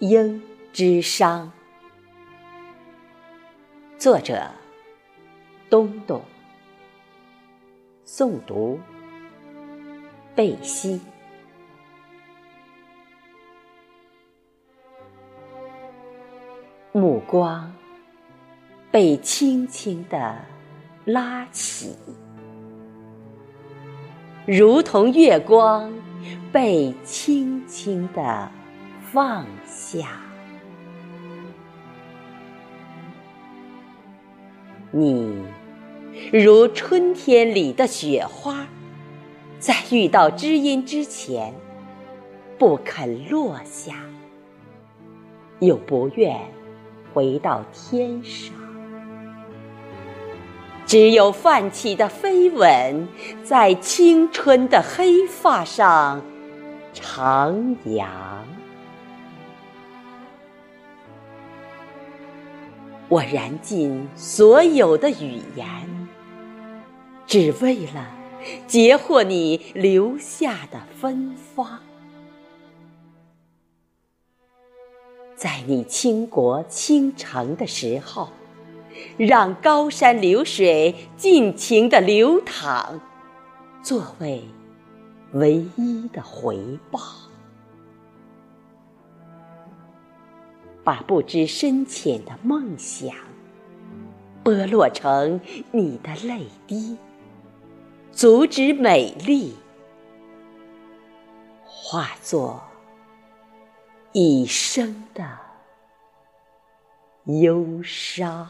鹰之殇。作者：东东。诵读：贝西。目光被轻轻的拉起，如同月光被轻轻的放下。你如春天里的雪花，在遇到知音之前不肯落下，又不愿回到天上。只有泛起的飞吻，在青春的黑发上徜徉。我燃尽所有的语言，只为了截获你留下的芬芳。在你倾国倾城的时候，让高山流水尽情的流淌，作为唯一的回报。把不知深浅的梦想剥落成你的泪滴，阻止美丽化作一生的忧伤。